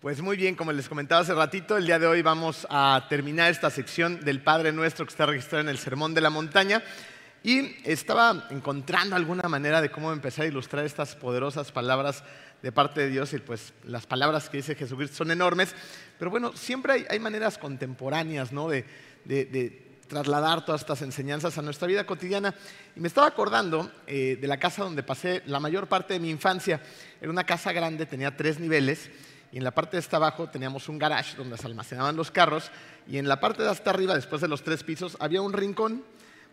Pues muy bien, como les comentaba hace ratito, el día de hoy vamos a terminar esta sección del Padre Nuestro que está registrada en el Sermón de la Montaña. Y estaba encontrando alguna manera de cómo empezar a ilustrar estas poderosas palabras de parte de Dios y pues las palabras que dice Jesucristo son enormes, pero bueno, siempre hay, maneras contemporáneas ¿no? de, trasladar todas estas enseñanzas a nuestra vida cotidiana. Y me estaba acordando eh, de la casa donde pasé la mayor parte de mi infancia. Era una casa grande, tenía tres niveles en la parte de hasta abajo teníamos un garage donde se almacenaban los carros y en la parte de hasta arriba, después de los tres pisos, había un rincón,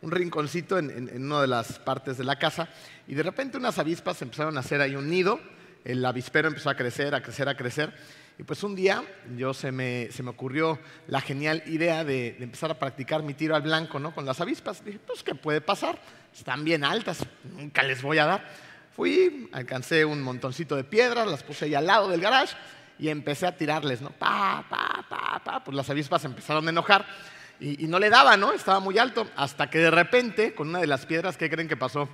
un rinconcito en, una de las partes de la casa y de repente unas avispas empezaron a hacer ahí un nido, el avispero empezó a crecer, a crecer, a crecer y pues un día yo se me, se me ocurrió la genial idea de, empezar a practicar mi tiro al blanco ¿no? con las avispas. Dije, pues ¿qué puede pasar? Están bien altas, nunca les voy a dar. Fui, alcancé un montoncito de piedras, las puse ahí al lado del garage y empecé a tirarles, ¿no? Pa, pa, pa, pa. Pues las avispas empezaron a enojar y, no le daba, ¿no? Estaba muy alto. Hasta que de repente, con una de las piedras, ¿qué creen que pasó?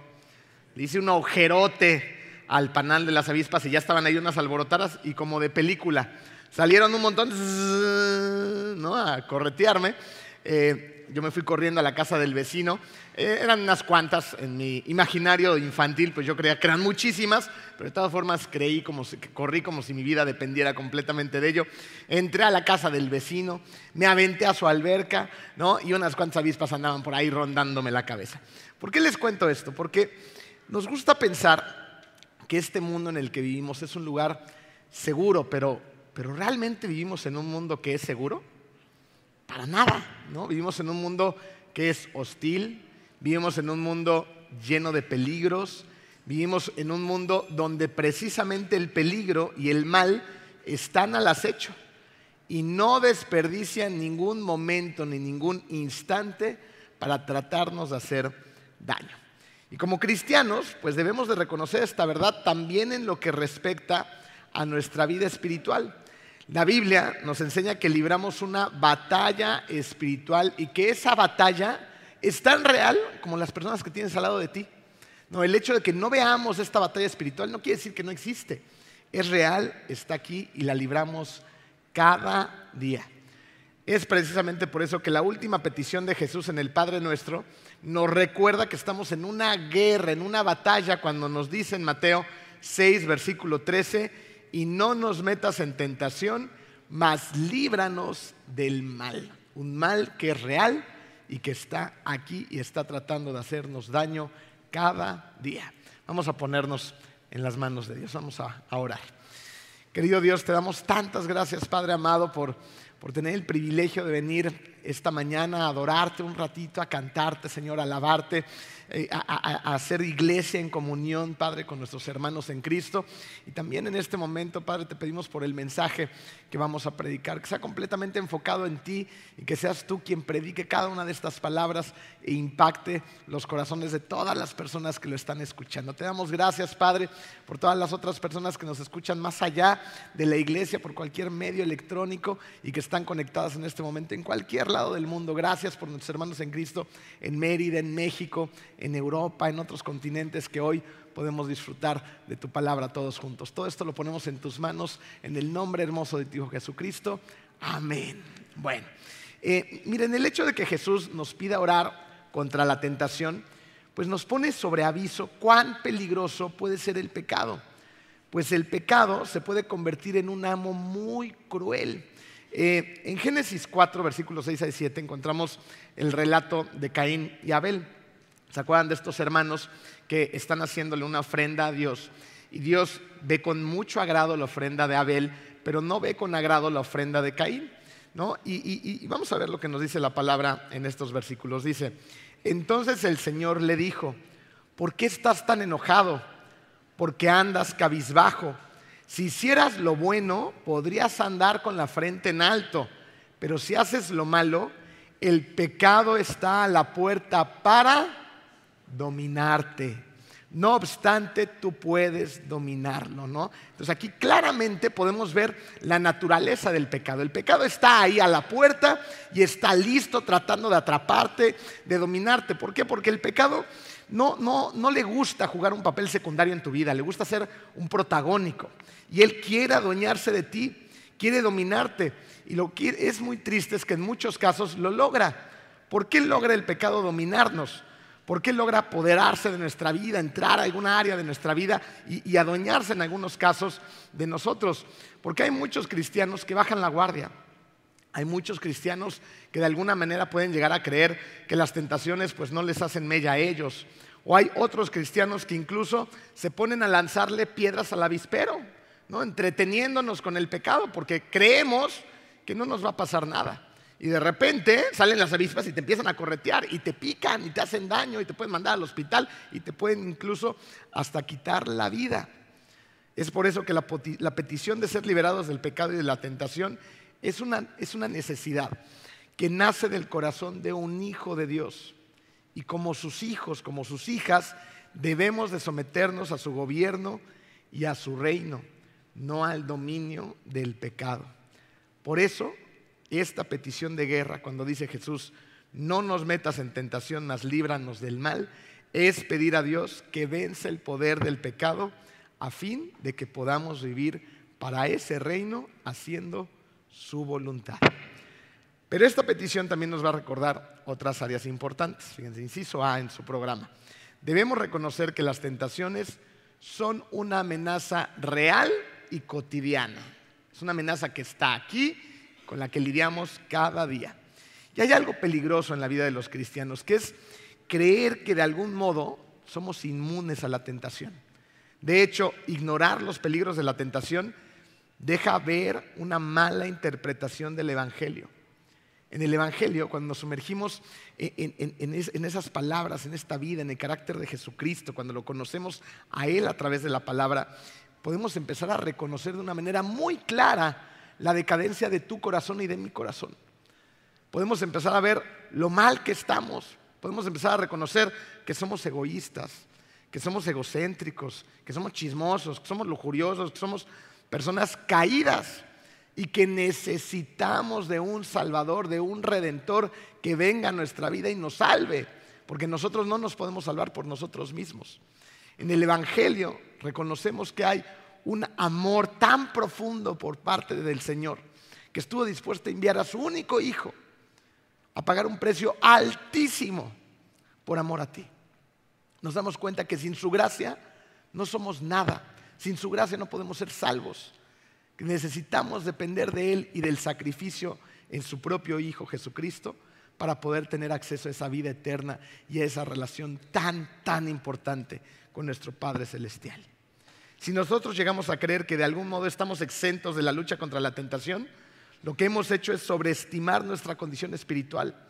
Le hice un agujerote al panal de las avispas y ya estaban ahí unas alborotadas y como de película. Salieron un montón ¿no? a corretearme. Eh, yo me fui corriendo a la casa del vecino. Eh, eran unas cuantas en mi imaginario infantil, pues yo creía que eran muchísimas, pero de todas formas creí como si, corrí como si mi vida dependiera completamente de ello. Entré a la casa del vecino, me aventé a su alberca, ¿no? Y unas cuantas avispas andaban por ahí rondándome la cabeza. ¿Por qué les cuento esto? Porque nos gusta pensar que este mundo en el que vivimos es un lugar seguro, pero, pero ¿realmente vivimos en un mundo que es seguro? Para nada, ¿no? Vivimos en un mundo que es hostil, vivimos en un mundo lleno de peligros, vivimos en un mundo donde precisamente el peligro y el mal están al acecho y no desperdician ningún momento ni ningún instante para tratarnos de hacer daño. Y como cristianos, pues debemos de reconocer esta verdad también en lo que respecta a nuestra vida espiritual. La Biblia nos enseña que libramos una batalla espiritual y que esa batalla es tan real como las personas que tienes al lado de ti. No, el hecho de que no veamos esta batalla espiritual no quiere decir que no existe. Es real, está aquí y la libramos cada día. Es precisamente por eso que la última petición de Jesús en el Padre Nuestro nos recuerda que estamos en una guerra, en una batalla, cuando nos dice en Mateo 6, versículo 13, y no nos metas en tentación, mas líbranos del mal. Un mal que es real y que está aquí y está tratando de hacernos daño cada día. Vamos a ponernos en las manos de Dios, vamos a, orar. Querido Dios, te damos tantas gracias, Padre amado, por, por tener el privilegio de venir esta mañana a adorarte un ratito, a cantarte, Señor, a alabarte. Eh, a, hacer iglesia en comunión, Padre, con nuestros hermanos en Cristo. Y también en este momento, Padre, te pedimos por el mensaje que vamos a predicar, que sea completamente enfocado en ti y que seas tú quien predique cada una de estas palabras e impacte los corazones de todas las personas que lo están escuchando. Te damos gracias, Padre, por todas las otras personas que nos escuchan más allá de la iglesia, por cualquier medio electrónico y que están conectadas en este momento en cualquier lado del mundo. Gracias por nuestros hermanos en Cristo en Mérida, en México, en Europa, en otros continentes que hoy podemos disfrutar de tu palabra todos juntos. Todo esto lo ponemos en tus manos en el nombre hermoso de tu Hijo Jesucristo. Amén. Bueno, eh, miren, el hecho de que Jesús nos pida orar contra la tentación, pues nos pone sobre aviso cuán peligroso puede ser el pecado. Pues el pecado se puede convertir en un amo muy cruel. Eh, en Génesis 4, versículos 6 a 7, encontramos el relato de Caín y Abel. ¿Se acuerdan de estos hermanos que están haciéndole una ofrenda a Dios? Y Dios ve con mucho agrado la ofrenda de Abel, pero no ve con agrado la ofrenda de Caín. ¿no? Y, y vamos a ver lo que nos dice la palabra en estos versículos. Dice, entonces el Señor le dijo, ¿por qué estás tan enojado? Porque andas cabizbajo. Si hicieras lo bueno, podrías andar con la frente en alto, pero si haces lo malo, el pecado está a la puerta para dominarte. No obstante, tú puedes dominarlo, ¿no? Entonces aquí claramente podemos ver la naturaleza del pecado. El pecado está ahí a la puerta y está listo tratando de atraparte, de dominarte. ¿Por qué? Porque el pecado no, no, no le gusta jugar un papel secundario en tu vida, le gusta ser un protagónico. Y él quiere adueñarse de ti, quiere dominarte. Y lo que es muy triste es que en muchos casos lo logra. ¿Por qué logra el pecado dominarnos? ¿Por qué logra apoderarse de nuestra vida, entrar a alguna área de nuestra vida y, y, adueñarse en algunos casos de nosotros? Porque hay muchos cristianos que bajan la guardia. Hay muchos cristianos que de alguna manera pueden llegar a creer que las tentaciones pues no les hacen mella a ellos. O hay otros cristianos que incluso se ponen a lanzarle piedras al avispero, ¿no? entreteniéndonos con el pecado, porque creemos que no nos va a pasar nada. Y de repente salen las avispas y te empiezan a corretear y te pican y te hacen daño y te pueden mandar al hospital y te pueden incluso hasta quitar la vida. Es por eso que la, la petición de ser liberados del pecado y de la tentación es una, es una necesidad que nace del corazón de un hijo de Dios. Y como sus hijos, como sus hijas, debemos de someternos a su gobierno y a su reino, no al dominio del pecado. Por eso esta petición de guerra, cuando dice Jesús, no nos metas en tentación, mas líbranos del mal, es pedir a Dios que vence el poder del pecado a fin de que podamos vivir para ese reino haciendo su voluntad. Pero esta petición también nos va a recordar otras áreas importantes. Fíjense, inciso A en su programa. Debemos reconocer que las tentaciones son una amenaza real y cotidiana. Es una amenaza que está aquí con la que lidiamos cada día. Y hay algo peligroso en la vida de los cristianos, que es creer que de algún modo somos inmunes a la tentación. De hecho, ignorar los peligros de la tentación deja ver una mala interpretación del Evangelio. En el Evangelio, cuando nos sumergimos en, esas palabras, en esta vida, en el carácter de Jesucristo, cuando lo conocemos a Él a través de la palabra, podemos empezar a reconocer de una manera muy clara la decadencia de tu corazón y de mi corazón. Podemos empezar a ver lo mal que estamos. Podemos empezar a reconocer que somos egoístas, que somos egocéntricos, que somos chismosos, que somos lujuriosos, que somos personas caídas y que necesitamos de un Salvador, de un Redentor que venga a nuestra vida y nos salve, porque nosotros no nos podemos salvar por nosotros mismos. En el Evangelio reconocemos que hay un amor tan profundo por parte del Señor que estuvo dispuesto a enviar a su único hijo a pagar un precio altísimo por amor a ti. Nos damos cuenta que sin su gracia no somos nada, sin su gracia no podemos ser salvos. Necesitamos depender de Él y del sacrificio en su propio Hijo Jesucristo para poder tener acceso a esa vida eterna y a esa relación tan, tan importante con nuestro Padre Celestial. Si nosotros llegamos a creer que de algún modo estamos exentos de la lucha contra la tentación, lo que hemos hecho es sobreestimar nuestra condición espiritual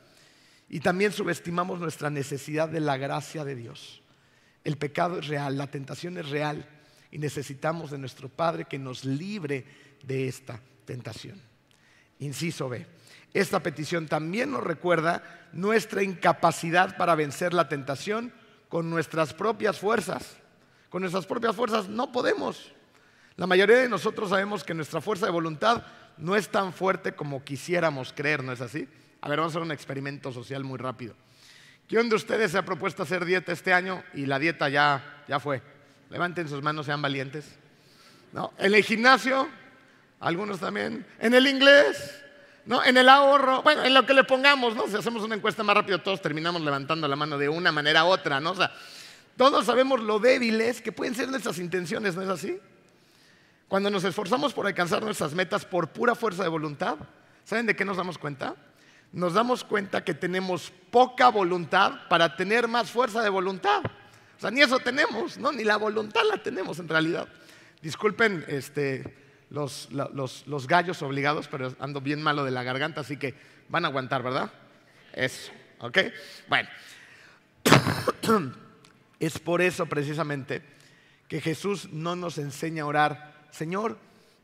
y también subestimamos nuestra necesidad de la gracia de Dios. El pecado es real, la tentación es real y necesitamos de nuestro Padre que nos libre de esta tentación. Inciso B. Esta petición también nos recuerda nuestra incapacidad para vencer la tentación con nuestras propias fuerzas. Con nuestras propias fuerzas no podemos. La mayoría de nosotros sabemos que nuestra fuerza de voluntad no es tan fuerte como quisiéramos creer, ¿no es así? A ver, vamos a hacer un experimento social muy rápido. ¿Quién de ustedes se ha propuesto hacer dieta este año y la dieta ya, ya fue? Levanten sus manos, sean valientes. ¿No? En el gimnasio, algunos también. En el inglés, ¿no? En el ahorro, bueno, en lo que le pongamos, ¿no? Si hacemos una encuesta más rápido, todos terminamos levantando la mano de una manera u otra, ¿no? Todos sabemos lo débiles que pueden ser nuestras intenciones, ¿no es así? Cuando nos esforzamos por alcanzar nuestras metas por pura fuerza de voluntad, ¿saben de qué nos damos cuenta? Nos damos cuenta que tenemos poca voluntad para tener más fuerza de voluntad. O sea, ni eso tenemos, ¿no? Ni la voluntad la tenemos en realidad. Disculpen este, los, los gallos obligados, pero ando bien malo de la garganta, así que van a aguantar, ¿verdad? Eso, ¿ok? Bueno. Es por eso precisamente que Jesús no nos enseña a orar, Señor,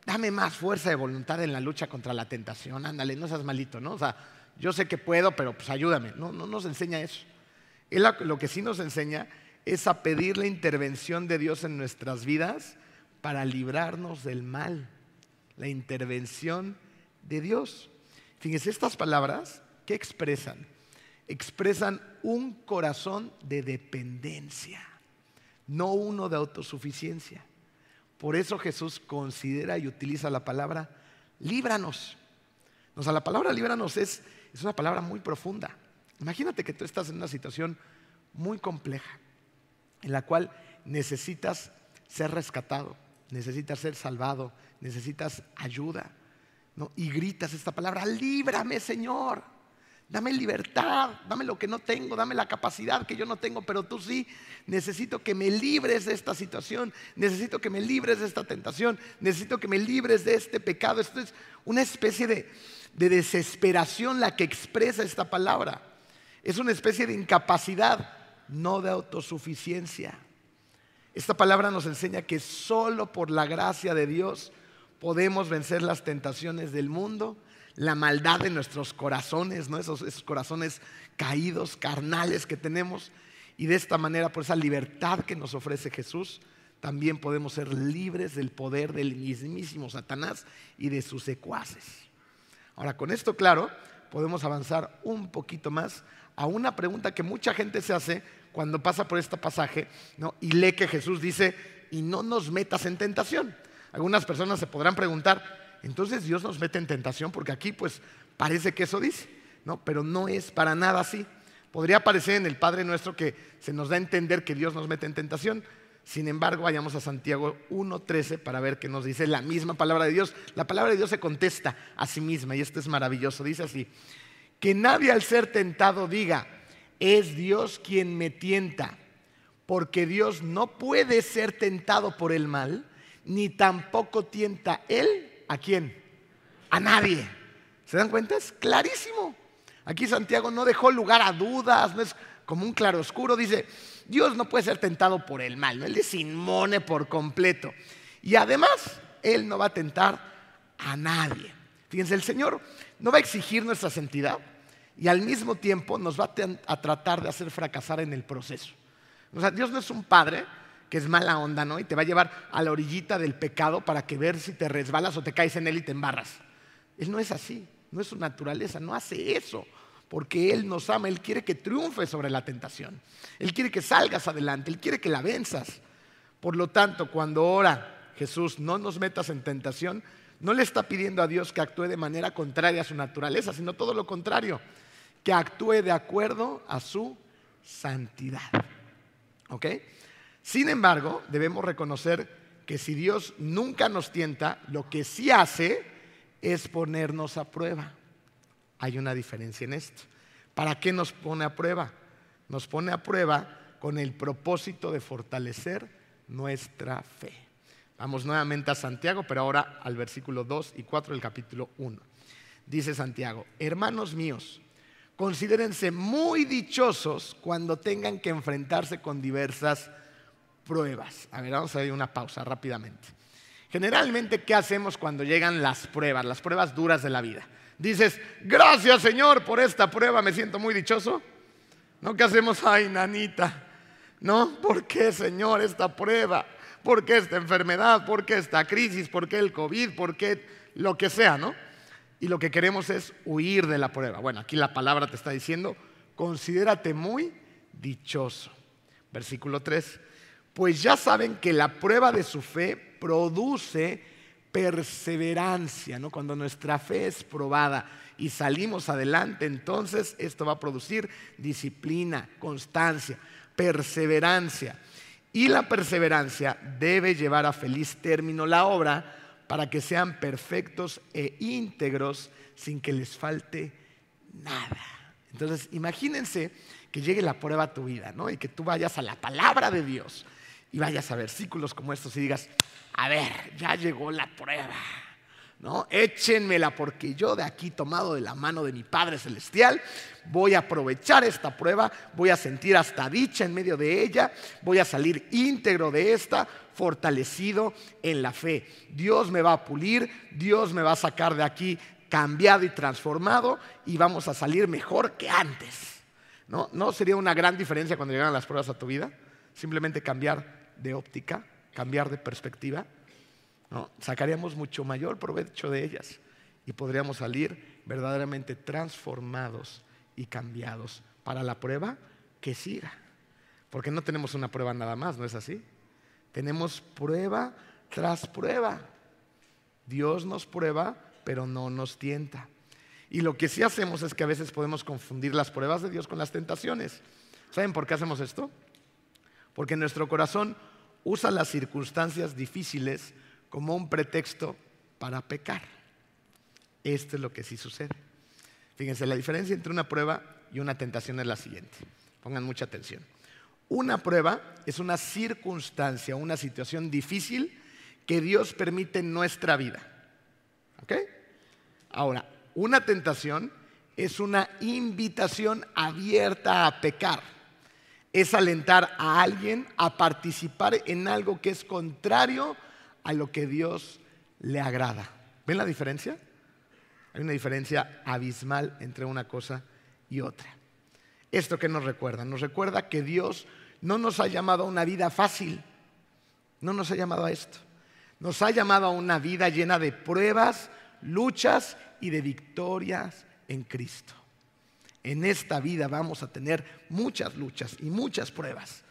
dame más fuerza de voluntad en la lucha contra la tentación, ándale, no seas malito, ¿no? O sea, yo sé que puedo, pero pues ayúdame. No, no nos enseña eso. Él lo que sí nos enseña es a pedir la intervención de Dios en nuestras vidas para librarnos del mal. La intervención de Dios. Fíjense, estas palabras, ¿qué expresan? expresan un corazón de dependencia, no uno de autosuficiencia. Por eso Jesús considera y utiliza la palabra líbranos. O sea, la palabra líbranos es, es una palabra muy profunda. Imagínate que tú estás en una situación muy compleja, en la cual necesitas ser rescatado, necesitas ser salvado, necesitas ayuda. ¿no? Y gritas esta palabra, líbrame Señor, dame libertad, dame lo que no tengo, dame la capacidad que yo no tengo, pero tú sí, necesito que me libres de esta situación, necesito que me libres de esta tentación, necesito que me libres de este pecado. Esto es una especie de, de desesperación la que expresa esta palabra. Es una especie de incapacidad, no de autosuficiencia. Esta palabra nos enseña que solo por la gracia de Dios podemos vencer las tentaciones del mundo, la maldad de nuestros corazones, esos corazones caídos, carnales que tenemos. Y de esta manera, por esa libertad que nos ofrece Jesús, también podemos ser libres del poder del mismísimo Satanás y de sus secuaces. Ahora, con esto claro, podemos avanzar un poquito más a una pregunta que mucha gente se hace cuando pasa por este pasaje y lee que Jesús dice, y no nos metas en tentación. Algunas personas se podrán preguntar, entonces Dios nos mete en tentación porque aquí pues parece que eso dice, ¿no? pero no es para nada así. Podría parecer en el Padre nuestro que se nos da a entender que Dios nos mete en tentación. Sin embargo, vayamos a Santiago 1.13 para ver qué nos dice la misma palabra de Dios. La palabra de Dios se contesta a sí misma y esto es maravilloso. Dice así, que nadie al ser tentado diga, es Dios quien me tienta, porque Dios no puede ser tentado por el mal, ni tampoco tienta Él a quién, a nadie. ¿Se dan cuenta? Es clarísimo. Aquí Santiago no dejó lugar a dudas, no es como un claroscuro, dice, Dios no puede ser tentado por el mal, Él es inmune por completo. Y además, Él no va a tentar a nadie. Fíjense, el Señor no va a exigir nuestra santidad, y al mismo tiempo nos va a tratar de hacer fracasar en el proceso. O sea, Dios no es un padre que es mala onda, ¿no? Y te va a llevar a la orillita del pecado para que ver si te resbalas o te caes en él y te embarras. Él no es así, no es su naturaleza, no hace eso, porque Él nos ama, Él quiere que triunfes sobre la tentación, Él quiere que salgas adelante, Él quiere que la venzas. Por lo tanto, cuando ora Jesús, no nos metas en tentación, no le está pidiendo a Dios que actúe de manera contraria a su naturaleza, sino todo lo contrario que actúe de acuerdo a su santidad. ¿Ok? Sin embargo, debemos reconocer que si Dios nunca nos tienta, lo que sí hace es ponernos a prueba. Hay una diferencia en esto. ¿Para qué nos pone a prueba? Nos pone a prueba con el propósito de fortalecer nuestra fe. Vamos nuevamente a Santiago, pero ahora al versículo 2 y 4 del capítulo 1. Dice Santiago, hermanos míos, considérense muy dichosos cuando tengan que enfrentarse con diversas pruebas. A ver, vamos a dar una pausa rápidamente. Generalmente, ¿qué hacemos cuando llegan las pruebas, las pruebas duras de la vida? Dices, gracias Señor por esta prueba, me siento muy dichoso. ¿No? ¿Qué hacemos? Ay, nanita. ¿No? ¿Por qué Señor esta prueba? ¿Por qué esta enfermedad? ¿Por qué esta crisis? ¿Por qué el COVID? ¿Por qué lo que sea? ¿No? y lo que queremos es huir de la prueba. Bueno, aquí la palabra te está diciendo, considérate muy dichoso. Versículo 3, pues ya saben que la prueba de su fe produce perseverancia, ¿no? Cuando nuestra fe es probada y salimos adelante, entonces esto va a producir disciplina, constancia, perseverancia. Y la perseverancia debe llevar a feliz término la obra para que sean perfectos e íntegros sin que les falte nada. Entonces, imagínense que llegue la prueba a tu vida, ¿no? Y que tú vayas a la palabra de Dios y vayas a versículos como estos y digas, a ver, ya llegó la prueba. ¿No? Échenmela porque yo de aquí tomado de la mano de mi Padre Celestial voy a aprovechar esta prueba, voy a sentir hasta dicha en medio de ella, voy a salir íntegro de esta, fortalecido en la fe. Dios me va a pulir, Dios me va a sacar de aquí cambiado y transformado y vamos a salir mejor que antes. ¿No? ¿No sería una gran diferencia cuando llegan las pruebas a tu vida? Simplemente cambiar de óptica, cambiar de perspectiva. Sacaríamos mucho mayor provecho de ellas y podríamos salir verdaderamente transformados y cambiados para la prueba que siga. Porque no tenemos una prueba nada más, ¿no es así? Tenemos prueba tras prueba. Dios nos prueba pero no nos tienta. Y lo que sí hacemos es que a veces podemos confundir las pruebas de Dios con las tentaciones. ¿Saben por qué hacemos esto? Porque nuestro corazón usa las circunstancias difíciles como un pretexto para pecar. Esto es lo que sí sucede. Fíjense, la diferencia entre una prueba y una tentación es la siguiente. Pongan mucha atención. Una prueba es una circunstancia, una situación difícil que Dios permite en nuestra vida. ¿Ok? Ahora, una tentación es una invitación abierta a pecar. Es alentar a alguien a participar en algo que es contrario a lo que Dios le agrada. ¿Ven la diferencia? Hay una diferencia abismal entre una cosa y otra. ¿Esto qué nos recuerda? Nos recuerda que Dios no nos ha llamado a una vida fácil, no nos ha llamado a esto. Nos ha llamado a una vida llena de pruebas, luchas y de victorias en Cristo. En esta vida vamos a tener muchas luchas y muchas pruebas,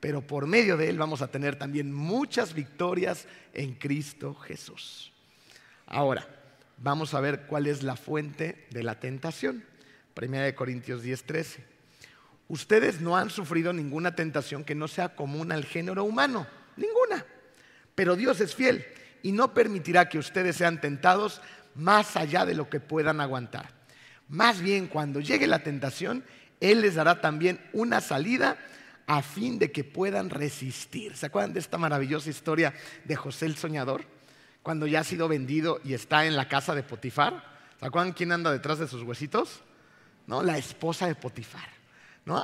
pero por medio de Él vamos a tener también muchas victorias en Cristo Jesús. Ahora, vamos a ver cuál es la fuente de la tentación. Primera de Corintios 10:13. Ustedes no han sufrido ninguna tentación que no sea común al género humano, ninguna. Pero Dios es fiel y no permitirá que ustedes sean tentados más allá de lo que puedan aguantar. Más bien, cuando llegue la tentación, Él les dará también una salida a fin de que puedan resistir. ¿Se acuerdan de esta maravillosa historia de José el Soñador? Cuando ya ha sido vendido y está en la casa de Potifar. ¿Se acuerdan quién anda detrás de sus huesitos? ¿No? La esposa de Potifar.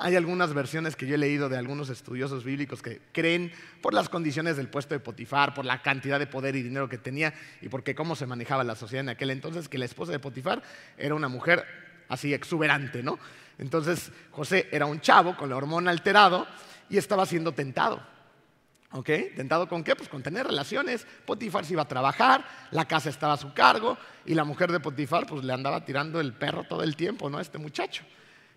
Hay algunas versiones que yo he leído de algunos estudiosos bíblicos que creen por las condiciones del puesto de Potifar, por la cantidad de poder y dinero que tenía y porque cómo se manejaba la sociedad en aquel entonces, que la esposa de Potifar era una mujer así exuberante, ¿no? Entonces José era un chavo con la hormona alterado y estaba siendo tentado. ¿Ok? ¿Tentado con qué? Pues con tener relaciones. Potifar se iba a trabajar, la casa estaba a su cargo y la mujer de Potifar pues le andaba tirando el perro todo el tiempo, ¿no? A este muchacho.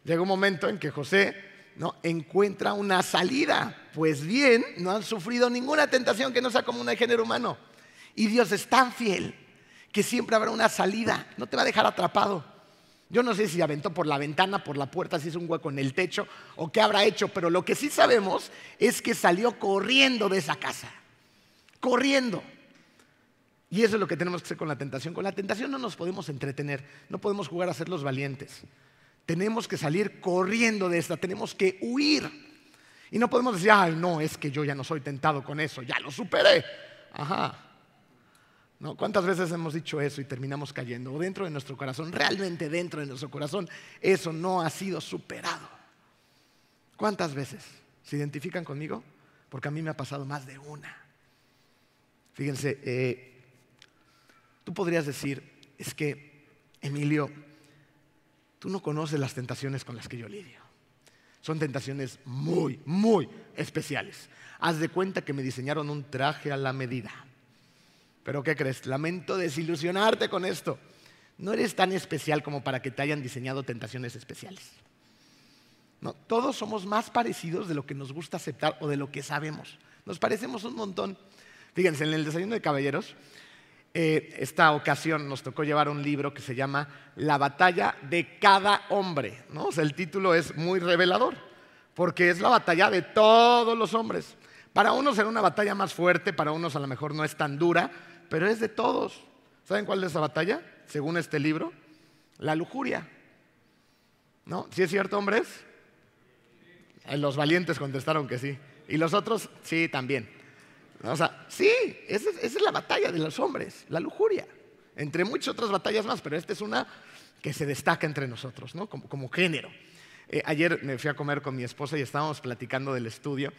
Llega un momento en que José ¿no? encuentra una salida. Pues bien, no han sufrido ninguna tentación que no sea como una género humano. Y Dios es tan fiel que siempre habrá una salida. No te va a dejar atrapado. Yo no sé si aventó por la ventana, por la puerta, si es un hueco en el techo o qué habrá hecho, pero lo que sí sabemos es que salió corriendo de esa casa. Corriendo. Y eso es lo que tenemos que hacer con la tentación. Con la tentación no nos podemos entretener, no podemos jugar a ser los valientes. Tenemos que salir corriendo de esta, tenemos que huir. Y no podemos decir, ay, no, es que yo ya no soy tentado con eso, ya lo superé. Ajá. ¿No? ¿Cuántas veces hemos dicho eso y terminamos cayendo? O dentro de nuestro corazón, realmente dentro de nuestro corazón, eso no ha sido superado. ¿Cuántas veces? ¿Se identifican conmigo? Porque a mí me ha pasado más de una. Fíjense, eh, tú podrías decir, es que, Emilio, Tú no conoces las tentaciones con las que yo lidio. Son tentaciones muy, muy especiales. Haz de cuenta que me diseñaron un traje a la medida. Pero ¿qué crees? Lamento desilusionarte con esto. No eres tan especial como para que te hayan diseñado tentaciones especiales. No, todos somos más parecidos de lo que nos gusta aceptar o de lo que sabemos. Nos parecemos un montón. Fíjense, en el desayuno de caballeros eh, esta ocasión nos tocó llevar un libro que se llama La batalla de cada hombre. ¿no? el título es muy revelador, porque es la batalla de todos los hombres. Para unos será una batalla más fuerte, para unos a lo mejor no es tan dura, pero es de todos. ¿Saben cuál es esa batalla? Según este libro, la lujuria. ¿No? ¿Sí es cierto, hombres? Eh, los valientes contestaron que sí. Y los otros, sí, también. O sea, sí, esa es, la batalla de los hombres, la lujuria. Entre muchas otras batallas más, pero esta es una que se destaca entre nosotros, ¿no? Como, género. Eh, ayer me fui a comer con mi esposa y estábamos platicando del estudio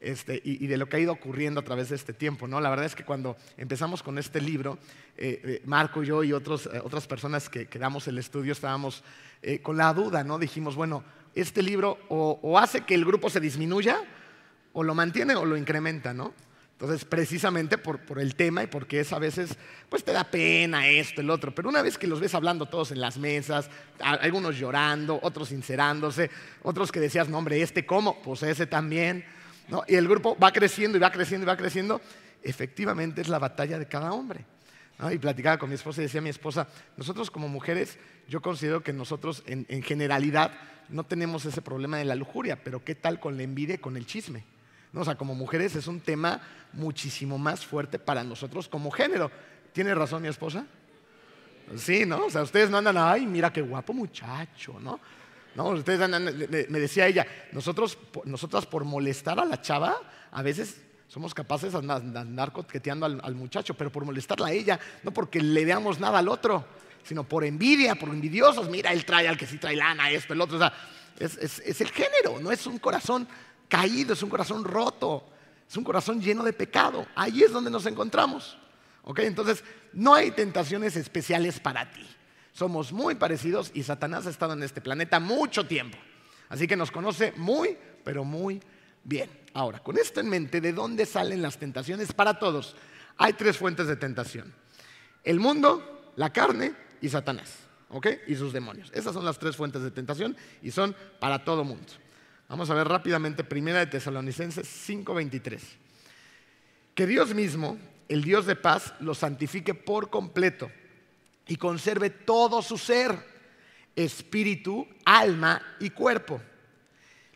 este, y, de lo que ha ido ocurriendo a través de este tiempo. ¿no? La verdad es que cuando empezamos con este libro, eh, eh, Marco y yo y otras personas que, que, damos el estudio estábamos con la duda, ¿no? Dijimos, bueno, este libro o, o, hace que el grupo se disminuya, o lo mantiene o lo incrementa, ¿no? Entonces, precisamente por, el tema y porque es a veces, pues te da pena esto, el otro, pero una vez que los ves hablando todos en las mesas, algunos llorando, otros sincerándose, otros que decías, no hombre, ¿este cómo? Pues ese también, Y el grupo va creciendo y va creciendo y va creciendo, efectivamente es la batalla de cada hombre. Y platicaba con mi esposa y decía mi esposa, nosotros como mujeres, yo considero que nosotros en, generalidad no tenemos ese problema de la lujuria, pero ¿qué tal con la envidia y con el chisme? O sea, como mujeres es un tema muchísimo más fuerte para nosotros como género. ¿Tiene razón mi esposa? Sí, ¿no? O sea, ustedes no andan, ay, mira qué guapo muchacho, ¿no? No, ustedes me decía ella, nosotros, nosotras por molestar a la chava, a veces somos capaces de andar coqueteando al, muchacho, pero por molestarla a ella, no porque le veamos nada al otro, sino por envidia, por envidiosos. Mira, él trae al que sí trae lana, esto, el otro. O sea, es, el género, no es un corazón caído, es un corazón roto, es un corazón lleno de pecado. Ahí es donde nos encontramos. ¿Ok? Entonces, no hay tentaciones especiales para ti. Somos muy parecidos y Satanás ha estado en este planeta mucho tiempo. Así que nos conoce muy, pero muy bien. Ahora, con esto en mente, ¿de dónde salen las tentaciones para todos? Hay tres fuentes de tentación. El mundo, la carne y Satanás. ¿Ok? Y sus demonios. Esas son las tres fuentes de tentación y son para todo mundo. Vamos a ver rápidamente Primera de Tesalonicenses 5:23. Que Dios mismo, el Dios de paz, lo santifique por completo y conserve todo su ser, espíritu, alma y cuerpo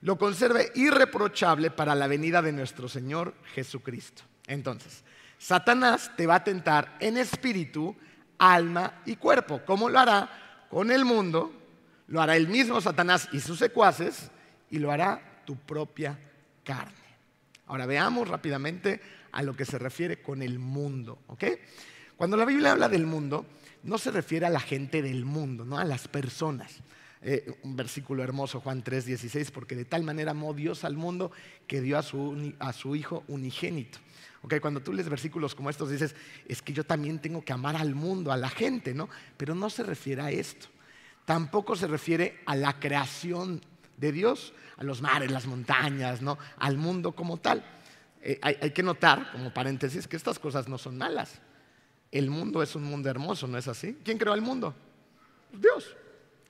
lo conserve irreprochable para la venida de nuestro Señor Jesucristo. Entonces, Satanás te va a tentar en espíritu, alma y cuerpo. ¿Cómo lo hará? Con el mundo, lo hará el mismo Satanás y sus secuaces, y lo hará tu propia carne. Ahora veamos rápidamente a lo que se refiere con el mundo, ¿ok? Cuando la Biblia habla del mundo, no se refiere a la gente del mundo, no a las personas. Eh, un versículo hermoso, Juan 3, 16, porque de tal manera amó Dios al mundo que dio a su, Hijo unigénito. Okay, cuando tú lees versículos como estos dices, es que yo también tengo que amar al mundo, a la gente, ¿no? Pero no se refiere a esto. Tampoco se refiere a la creación de Dios, a los mares, las montañas, ¿no? Al mundo como tal. Eh, hay que notar, como paréntesis, que estas cosas no son malas. El mundo es un mundo hermoso, ¿no es así? ¿Quién creó el mundo? Dios.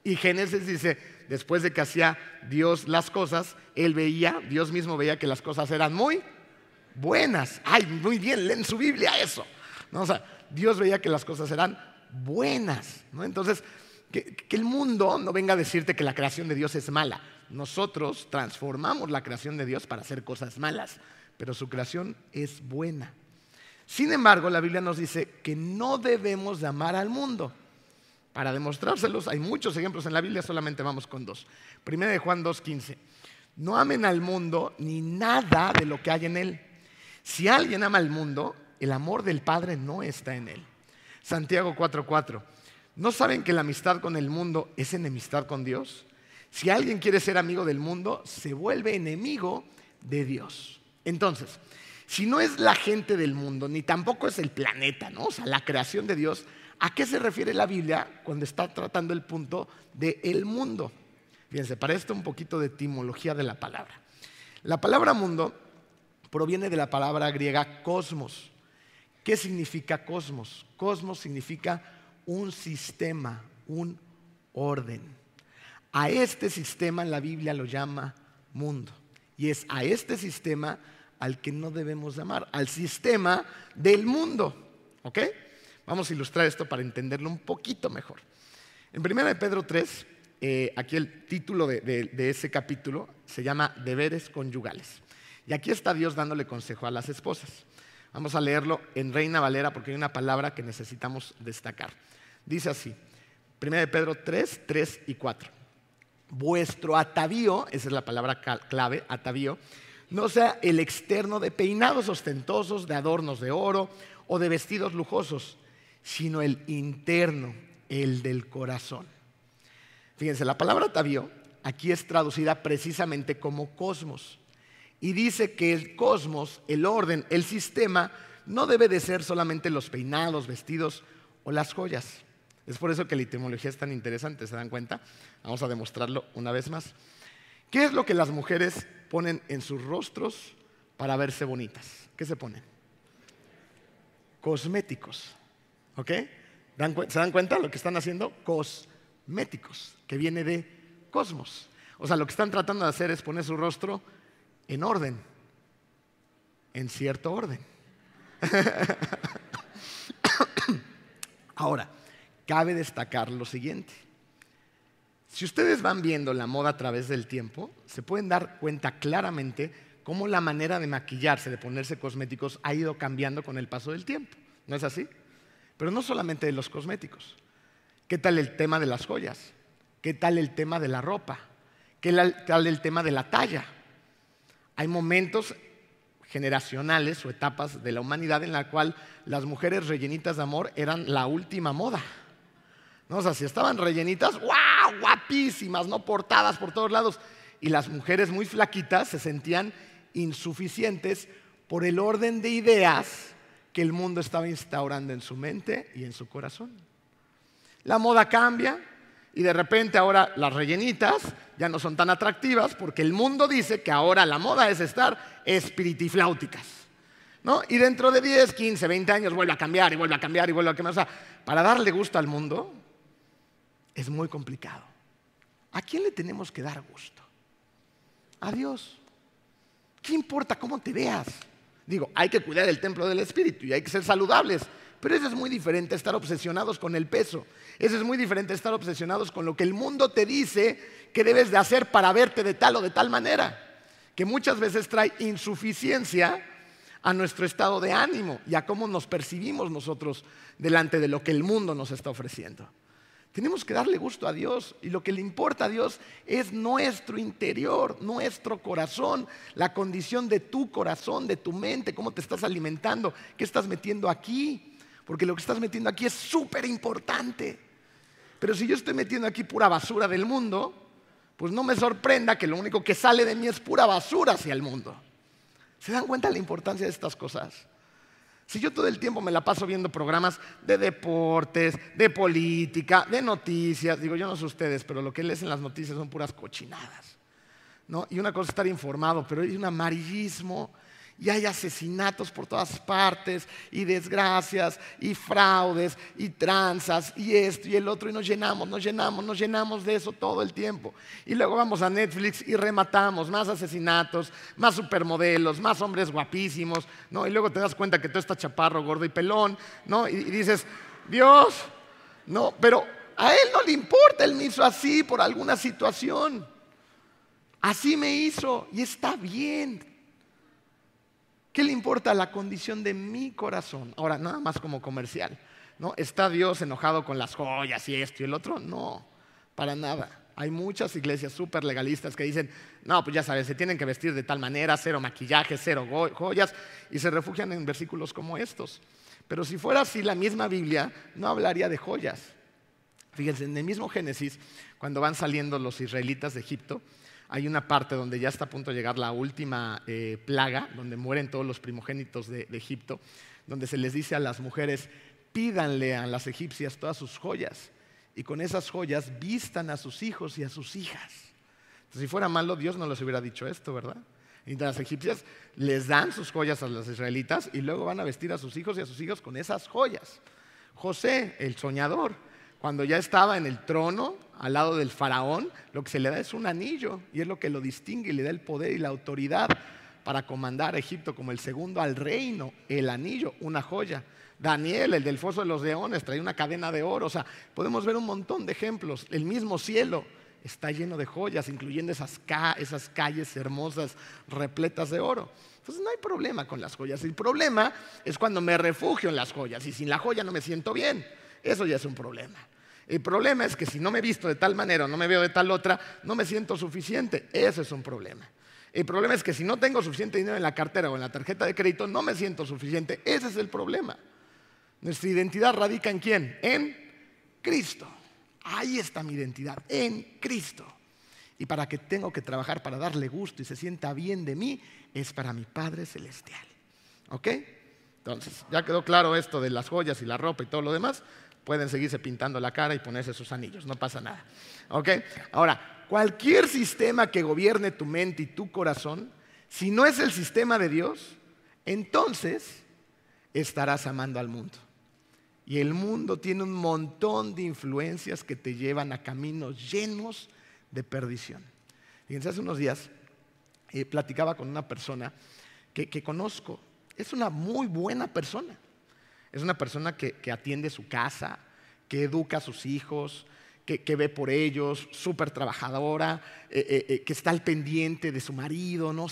Y Génesis dice, después de que hacía Dios las cosas, él veía, Dios mismo veía que las cosas eran muy buenas. Ay, muy bien, leen su Biblia eso. ¿No? O sea, Dios veía que las cosas eran buenas. Entonces, que, el mundo no venga a decirte que la creación de Dios es mala. Nosotros transformamos la creación de Dios para hacer cosas malas, pero su creación es buena. Sin embargo, la Biblia nos dice que no debemos de amar al mundo. Para demostrárselos, hay muchos ejemplos en la Biblia, solamente vamos con dos. Primera de Juan 2.15. No amen al mundo ni nada de lo que hay en él. Si alguien ama al mundo, el amor del Padre no está en él. Santiago 4.4. ¿No saben que la amistad con el mundo es enemistad con Dios? Si alguien quiere ser amigo del mundo, se vuelve enemigo de Dios. Entonces, si no es la gente del mundo, ni tampoco es el planeta, ¿no? O sea, la creación de Dios, ¿A qué se refiere la Biblia cuando está tratando el punto del el mundo? Fíjense, para esto un poquito de etimología de la palabra. La palabra mundo proviene de la palabra griega cosmos. ¿Qué significa cosmos? Cosmos significa un sistema, un orden. A este sistema la Biblia lo llama mundo. Y es a este sistema al que no debemos llamar, al sistema del mundo. ¿Ok? Vamos a ilustrar esto para entenderlo un poquito mejor. En 1 de Pedro 3, eh, aquí el título de, ese capítulo se llama Deberes conyugales. Y aquí está Dios dándole consejo a las esposas. Vamos a leerlo en Reina Valera porque hay una palabra que necesitamos destacar. Dice así, 1 de Pedro 3, 3 y 4. Vuestro atavío, esa es la palabra clave, atavío, no sea el externo de peinados ostentosos, de adornos de oro o de vestidos lujosos sino el interno, el del corazón. Fíjense, la palabra atavío aquí es traducida precisamente como cosmos. Y dice que el cosmos, el orden, el sistema, no debe de ser solamente los peinados, vestidos o las joyas. Es por eso que la etimología es tan interesante, ¿se dan cuenta? Vamos a demostrarlo una vez más. ¿Qué es lo que las mujeres ponen en sus rostros para verse bonitas? ¿Qué se ponen? Cosméticos. ¿Ok? ¿Se dan cuenta lo que están haciendo? Cosméticos, que viene de cosmos. O sea, lo que están tratando de hacer es poner su rostro en orden, en cierto orden. Ahora, cabe destacar lo siguiente. Si ustedes van viendo la moda a través del tiempo, se pueden dar cuenta claramente cómo la manera de maquillarse, de ponerse cosméticos, ha ido cambiando con el paso del tiempo. ¿No es así? Pero no solamente de los cosméticos. ¿Qué tal el tema de las joyas? ¿Qué tal el tema de la ropa? ¿Qué tal el tema de la talla? Hay momentos generacionales o etapas de la humanidad en la cual las mujeres rellenitas de amor eran la última moda. ¿No? O sea, si estaban rellenitas, ¡guau! Guapísimas, ¿no? Portadas por todos lados. Y las mujeres muy flaquitas se sentían insuficientes por el orden de ideas que el mundo estaba instaurando en su mente y en su corazón. La moda cambia y de repente ahora las rellenitas ya no son tan atractivas porque el mundo dice que ahora la moda es estar espiritifláuticas. ¿no? Y dentro de 10, 15, 20 años vuelve a cambiar y vuelve a cambiar y vuelve a cambiar. O sea, para darle gusto al mundo es muy complicado. ¿A quién le tenemos que dar gusto? A Dios. ¿Qué importa cómo te veas? Digo, hay que cuidar el templo del Espíritu y hay que ser saludables, pero eso es muy diferente estar obsesionados con el peso. Eso es muy diferente estar obsesionados con lo que el mundo te dice que debes de hacer para verte de tal o de tal manera, que muchas veces trae insuficiencia a nuestro estado de ánimo y a cómo nos percibimos nosotros delante de lo que el mundo nos está ofreciendo. Tenemos que darle gusto a Dios y lo que le importa a Dios es nuestro interior, nuestro corazón, la condición de tu corazón, de tu mente, cómo te estás alimentando, qué estás metiendo aquí, porque lo que estás metiendo aquí es súper importante. Pero si yo estoy metiendo aquí pura basura del mundo, pues no me sorprenda que lo único que sale de mí es pura basura hacia el mundo. ¿Se dan cuenta de la importancia de estas cosas? Si yo todo el tiempo me la paso viendo programas de deportes, de política, de noticias, digo yo no sé ustedes, pero lo que lees en las noticias son puras cochinadas. ¿no? Y una cosa es estar informado, pero hay un amarillismo y hay asesinatos por todas partes, y desgracias, y fraudes, y tranzas, y esto y el otro, y nos llenamos, nos llenamos, nos llenamos de eso todo el tiempo. Y luego vamos a Netflix y rematamos más asesinatos, más supermodelos, más hombres guapísimos, ¿no? Y luego te das cuenta que todo está chaparro, gordo y pelón, ¿no? Y, y dices, Dios, no, pero a él no le importa, él me hizo así por alguna situación. Así me hizo y está bien. ¿Qué le importa la condición de mi corazón? Ahora, nada más como comercial. ¿no? ¿Está Dios enojado con las joyas y esto y el otro? No, para nada. Hay muchas iglesias súper legalistas que dicen, no, pues ya sabes, se tienen que vestir de tal manera, cero maquillaje, cero joyas, y se refugian en versículos como estos. Pero si fuera así, la misma Biblia no hablaría de joyas. Fíjense, en el mismo Génesis, cuando van saliendo los israelitas de Egipto, hay una parte donde ya está a punto de llegar la última eh, plaga, donde mueren todos los primogénitos de, Egipto, donde se les dice a las mujeres, pídanle a las egipcias todas sus joyas y con esas joyas vistan a sus hijos y a sus hijas. si fuera malo, Dios no les hubiera dicho esto, ¿verdad? Y las egipcias les dan sus joyas a los israelitas y luego van a vestir a sus hijos y a sus hijas con esas joyas. José, el soñador, cuando ya estaba en el trono, al lado del faraón, lo que se le da es un anillo y es lo que lo distingue y le da el poder y la autoridad para comandar a Egipto como el segundo al reino, el anillo, una joya. Daniel, el del foso de los leones, trae una cadena de oro. O sea, podemos ver un montón de ejemplos. El mismo cielo está lleno de joyas, incluyendo esas, esas calles hermosas, repletas de oro. Entonces no hay problema con las joyas. El problema es cuando me refugio en las joyas y sin la joya no me siento bien. Eso ya es un problema. El problema es que si no me visto de tal manera o no me veo de tal otra, no me siento suficiente. Ese es un problema. El problema es que si no tengo suficiente dinero en la cartera o en la tarjeta de crédito, no me siento suficiente. Ese es el problema. Nuestra identidad radica en quién? En Cristo. Ahí está mi identidad, en Cristo. Y para que tengo que trabajar para darle gusto y se sienta bien de mí, es para mi Padre Celestial. ¿Ok? Entonces, ya quedó claro esto de las joyas y la ropa y todo lo demás pueden seguirse pintando la cara y ponerse sus anillos, no pasa nada. ¿Ok? Ahora, cualquier sistema que gobierne tu mente y tu corazón, si no es el sistema de Dios, entonces estarás amando al mundo. Y el mundo tiene un montón de influencias que te llevan a caminos llenos de perdición. Fíjense, hace unos días eh, platicaba con una persona que conozco. Es una muy buena persona es una persona que, atiende su casa, que educa a sus hijos, que, ve por ellos, súper trabajadora, eh, eh, eh, que está al pendiente de su marido, ¿no? O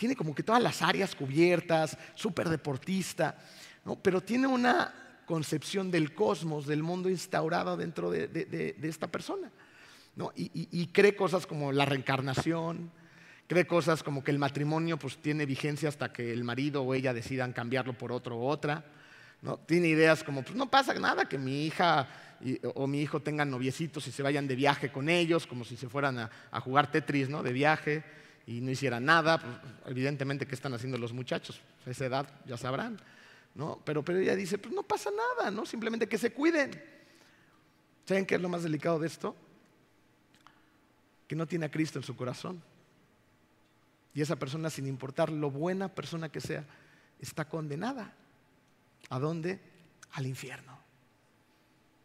tiene como que todas las áreas cubiertas, súper deportista, ¿no? pero tiene una concepción del cosmos, del mundo instaurado dentro de, esta persona. ¿no? Y, cree cosas como la reencarnación, cree cosas como que el matrimonio pues, tiene vigencia hasta que el marido o ella decidan cambiarlo por otro u otra. ¿No? Tiene ideas como, pues no pasa nada que mi hija o mi hijo tengan noviecitos y se vayan de viaje con ellos, como si se fueran a, jugar Tetris, ¿no? De viaje y no hicieran nada. Pues, evidentemente, ¿qué están haciendo los muchachos? A esa edad ya sabrán, ¿no? Pero, pero ella dice, pues no pasa nada, ¿no? Simplemente que se cuiden. ¿Saben qué es lo más delicado de esto? Que no tiene a Cristo en su corazón. Y esa persona, sin importar lo buena persona que sea, está condenada. ¿A dónde? Al infierno.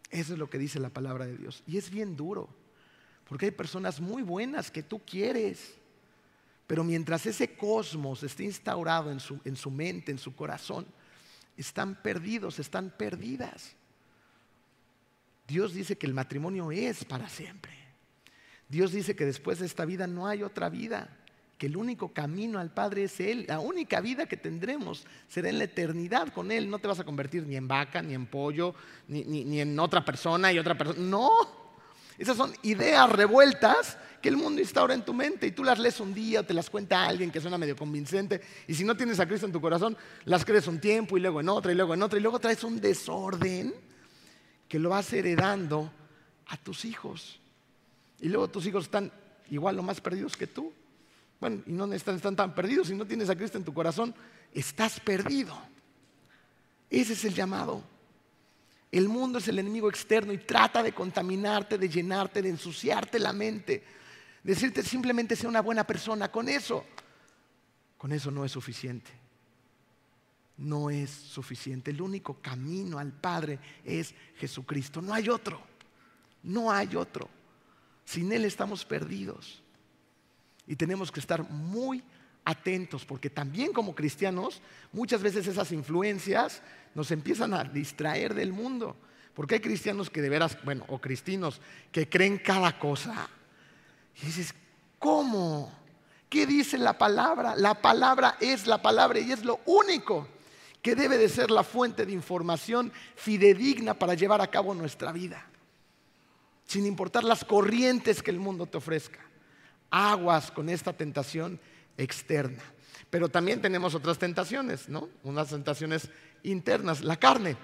Eso es lo que dice la palabra de Dios. Y es bien duro, porque hay personas muy buenas que tú quieres, pero mientras ese cosmos esté instaurado en su, en su mente, en su corazón, están perdidos, están perdidas. Dios dice que el matrimonio es para siempre. Dios dice que después de esta vida no hay otra vida que el único camino al Padre es Él. La única vida que tendremos será en la eternidad con Él. No te vas a convertir ni en vaca, ni en pollo, ni, en otra persona y otra persona. No. Esas son ideas revueltas que el mundo instaura en tu mente y tú las lees un día o te las cuenta alguien que suena medio convincente y si no tienes a Cristo en tu corazón, las crees un tiempo y luego en otra y luego en otra y luego traes un desorden que lo vas heredando a tus hijos. Y luego tus hijos están igual o más perdidos que tú. Bueno, y no están, tan perdidos. Si no tienes a Cristo en tu corazón, estás perdido. Ese es el llamado. El mundo es el enemigo externo y trata de contaminarte, de llenarte, de ensuciarte la mente. Decirte simplemente sea una buena persona. Con eso, con eso no es suficiente. No es suficiente. El único camino al Padre es Jesucristo. No hay otro. No hay otro. Sin Él estamos perdidos. Y tenemos que estar muy atentos, porque también como cristianos, muchas veces esas influencias nos empiezan a distraer del mundo. Porque hay cristianos que de veras, bueno, o cristinos que creen cada cosa. Y dices, ¿cómo? ¿Qué dice la palabra? La palabra es la palabra y es lo único que debe de ser la fuente de información fidedigna para llevar a cabo nuestra vida. Sin importar las corrientes que el mundo te ofrezca aguas con esta tentación externa. Pero también tenemos otras tentaciones, ¿no? Unas tentaciones internas, la carne.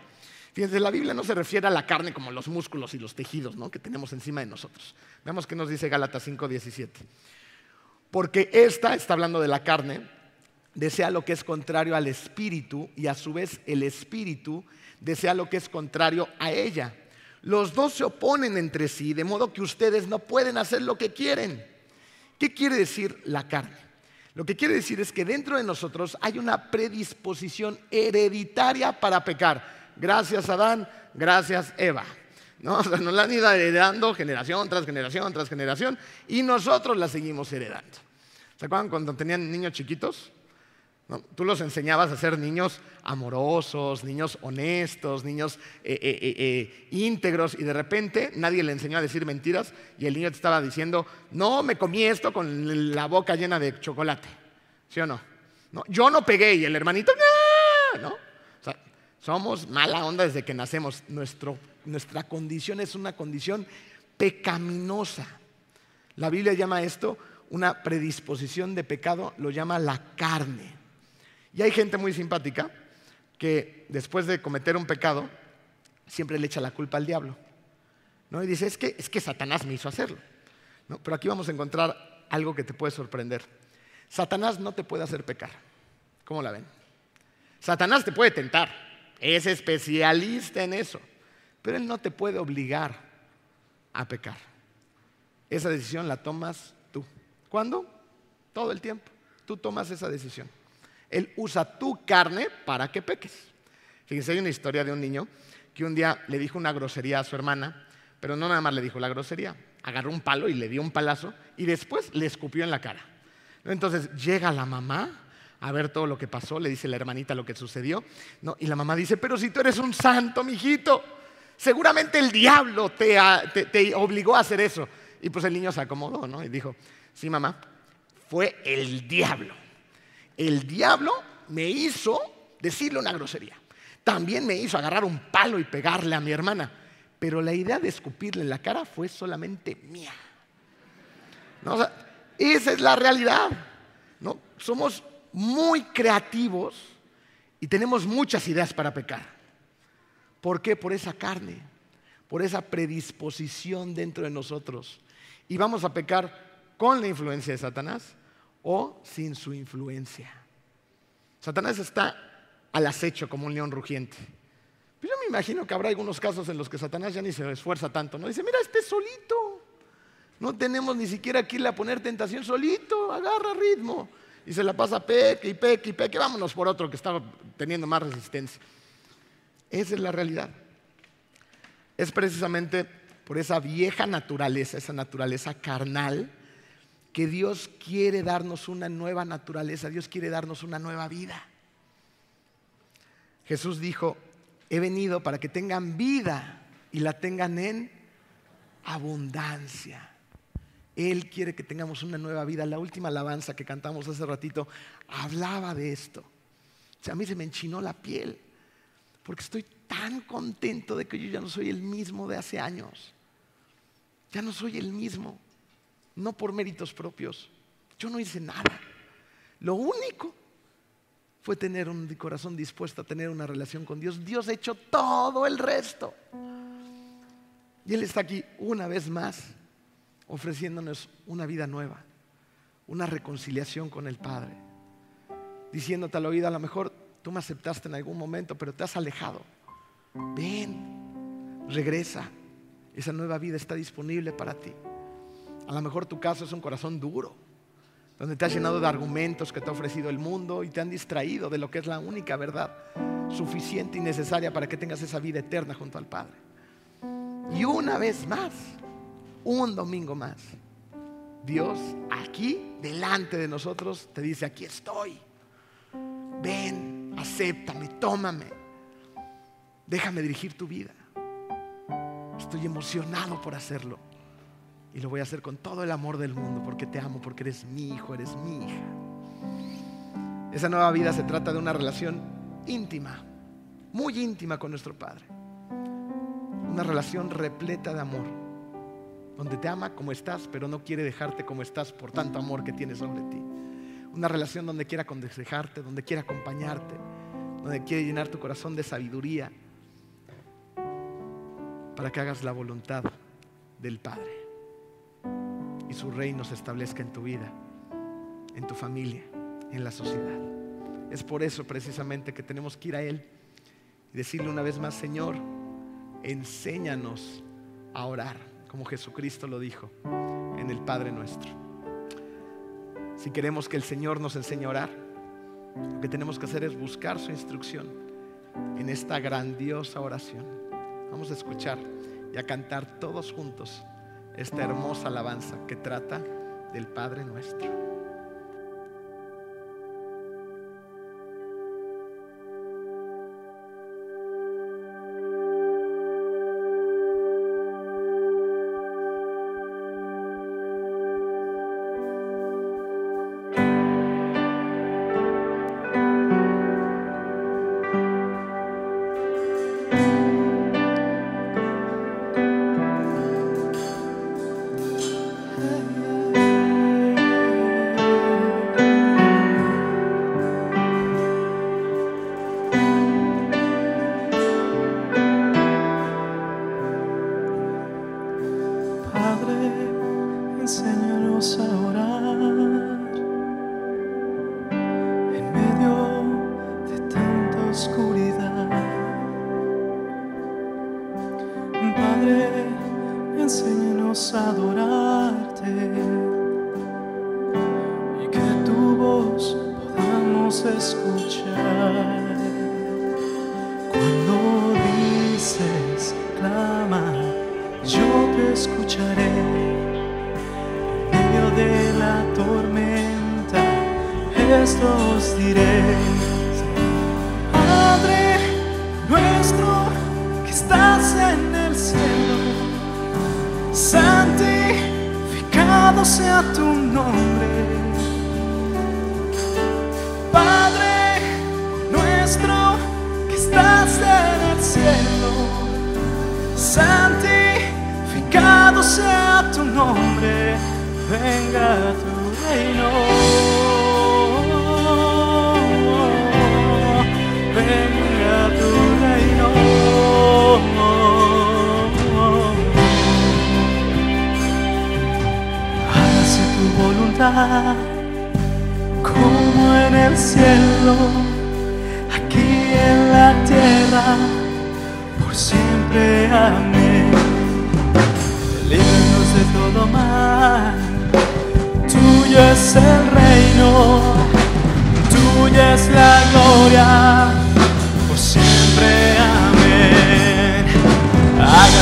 Fíjense, la Biblia no se refiere a la carne como los músculos y los tejidos ¿no? que tenemos encima de nosotros. Veamos qué nos dice Gálatas 5:17. Porque esta, está hablando de la carne, desea lo que es contrario al espíritu y a su vez el espíritu desea lo que es contrario a ella. Los dos se oponen entre sí, de modo que ustedes no pueden hacer lo que quieren. ¿Qué quiere decir la carne? Lo que quiere decir es que dentro de nosotros hay una predisposición hereditaria para pecar. Gracias Adán, gracias Eva. ¿no? Nos la han ido heredando generación tras generación tras generación y nosotros la seguimos heredando. ¿Se acuerdan cuando tenían niños chiquitos? Tú los enseñabas a ser niños amorosos, niños honestos, niños eh, eh, eh, íntegros y de repente nadie le enseñó a decir mentiras y el niño te estaba diciendo, no, me comí esto con la boca llena de chocolate. ¿Sí o no? Yo no pegué y el hermanito, no. O sea, somos mala onda desde que nacemos. nuestra condición es una condición pecaminosa. La Biblia llama esto una predisposición de pecado, lo llama la carne. Y hay gente muy simpática que después de cometer un pecado siempre le echa la culpa al diablo. ¿no? Y dice, es que, es que Satanás me hizo hacerlo. Pero aquí vamos a encontrar algo que te puede sorprender. Satanás no te puede hacer pecar. ¿Cómo la ven? Satanás te puede tentar. Es especialista en eso. Pero él no te puede obligar a pecar. Esa decisión la tomas tú. ¿Cuándo? Todo el tiempo. Tú tomas esa decisión. Él usa tu carne para que peques. Fíjense, hay una historia de un niño que un día le dijo una grosería a su hermana, pero no nada más le dijo la grosería, agarró un palo y le dio un palazo y después le escupió en la cara. Entonces llega la mamá a ver todo lo que pasó, le dice la hermanita lo que sucedió, y la mamá dice, pero si tú eres un santo, mijito, Seguramente el diablo te, te obligó a hacer eso. Y pues el niño se acomodó, ¿no? Y dijo, sí, mamá, fue el diablo. El diablo me hizo decirle una grosería. También me hizo agarrar un palo y pegarle a mi hermana. Pero la idea de escupirle en la cara fue solamente mía. esa es la realidad. ¿no? Somos muy creativos y tenemos muchas ideas para pecar. ¿Por qué? Por esa carne, por esa predisposición dentro de nosotros. Y vamos a pecar con la influencia de Satanás o sin su influencia. Satanás está al acecho como un león rugiente. Pero yo me imagino que habrá algunos casos en los que Satanás ya ni se esfuerza tanto, ¿no? Dice, mira, este solito. No tenemos ni siquiera que irle a poner tentación solito, agarra ritmo. Y se la pasa peque y peque y peque, vámonos por otro que estaba teniendo más resistencia. Esa es la realidad. Es precisamente por esa vieja naturaleza, esa naturaleza carnal, que Dios quiere darnos una nueva naturaleza, Dios quiere darnos una nueva vida. Jesús dijo, he venido para que tengan vida y la tengan en abundancia. Él quiere que tengamos una nueva vida. La última alabanza que cantamos hace ratito hablaba de esto. O sea, a mí se me enchinó la piel porque estoy tan contento de que yo ya no soy el mismo de hace años. Ya no soy el mismo no por méritos propios. Yo no hice nada. Lo único fue tener un corazón dispuesto a tener una relación con Dios. Dios ha hecho todo el resto. Y Él está aquí una vez más ofreciéndonos una vida nueva, una reconciliación con el Padre, diciéndote a la vida, a lo mejor tú me aceptaste en algún momento, pero te has alejado. Ven, regresa. Esa nueva vida está disponible para ti. A lo mejor tu caso es un corazón duro, donde te has llenado de argumentos que te ha ofrecido el mundo y te han distraído de lo que es la única verdad suficiente y necesaria para que tengas esa vida eterna junto al Padre. Y una vez más, un domingo más, Dios aquí delante de nosotros te dice, aquí estoy. Ven, acéptame, tómame. Déjame dirigir tu vida. Estoy emocionado por hacerlo. Y lo voy a hacer con todo el amor del mundo porque te amo, porque eres mi hijo, eres mi hija. Esa nueva vida se trata de una relación íntima, muy íntima con nuestro Padre. Una relación repleta de amor, donde te ama como estás, pero no quiere dejarte como estás por tanto amor que tiene sobre ti. Una relación donde quiera aconsejarte, donde quiera acompañarte, donde quiere llenar tu corazón de sabiduría para que hagas la voluntad del Padre y su reino se establezca en tu vida, en tu familia, en la sociedad. Es por eso precisamente que tenemos que ir a Él y decirle una vez más, Señor, enséñanos a orar, como Jesucristo lo dijo en el Padre nuestro. Si queremos que el Señor nos enseñe a orar, lo que tenemos que hacer es buscar su instrucción en esta grandiosa oración. Vamos a escuchar y a cantar todos juntos esta hermosa alabanza que trata del Padre nuestro.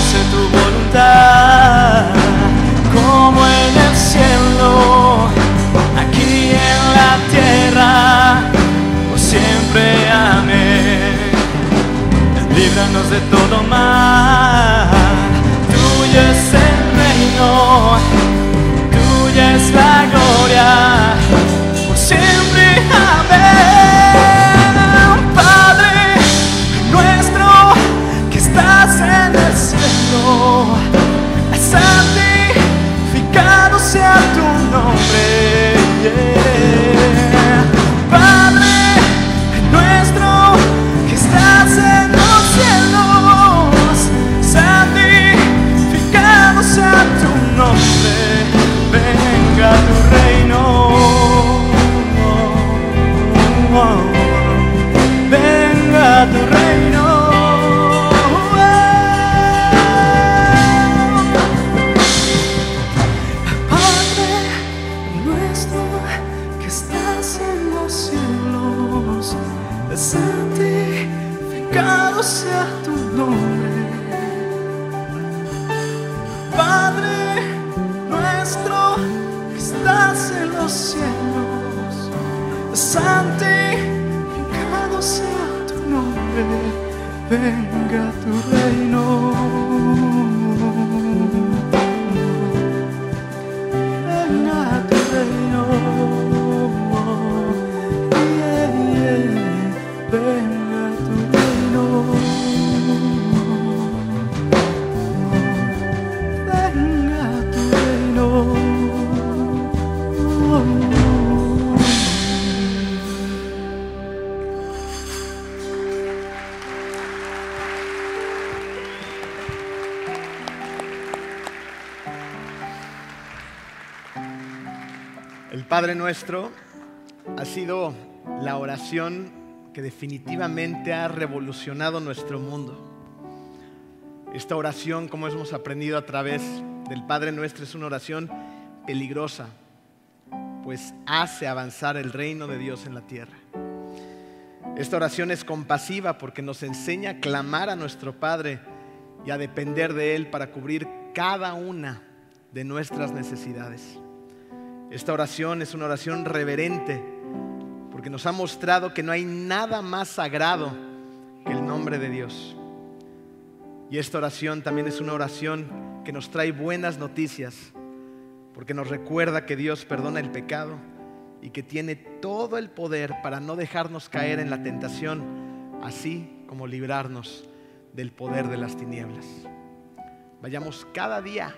Hágase tu voluntad como en el cielo, aquí en la tierra, por siempre. Amén. Líbranos de todo mal, tuyo es el reino, tuya es la gloria, por siempre. Venga tu reino. Venga tu reino. Yeah, yeah. Venga Padre Nuestro ha sido la oración que definitivamente ha revolucionado nuestro mundo. Esta oración, como hemos aprendido a través del Padre Nuestro, es una oración peligrosa, pues hace avanzar el reino de Dios en la tierra. Esta oración es compasiva porque nos enseña a clamar a nuestro Padre y a depender de Él para cubrir cada una de nuestras necesidades. Esta oración es una oración reverente porque nos ha mostrado que no hay nada más sagrado que el nombre de Dios. Y esta oración también es una oración que nos trae buenas noticias porque nos recuerda que Dios perdona el pecado y que tiene todo el poder para no dejarnos caer en la tentación, así como librarnos del poder de las tinieblas. Vayamos cada día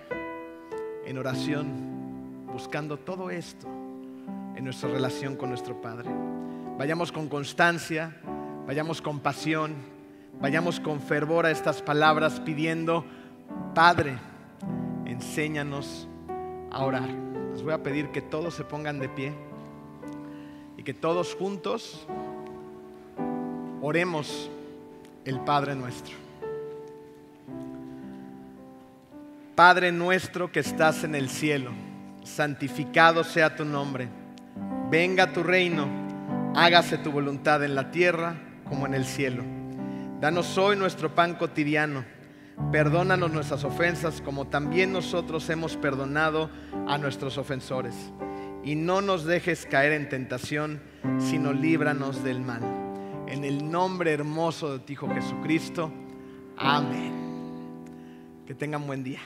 en oración buscando todo esto en nuestra relación con nuestro Padre. Vayamos con constancia, vayamos con pasión, vayamos con fervor a estas palabras pidiendo, Padre, enséñanos a orar. Les voy a pedir que todos se pongan de pie y que todos juntos oremos el Padre nuestro. Padre nuestro que estás en el cielo, santificado sea tu nombre. Venga tu reino, hágase tu voluntad en la tierra como en el cielo. Danos hoy nuestro pan cotidiano. Perdónanos nuestras ofensas como también nosotros hemos perdonado a nuestros ofensores. Y no nos dejes caer en tentación, sino líbranos del mal. En el nombre hermoso de tu Hijo Jesucristo. Amén. Que tengan buen día.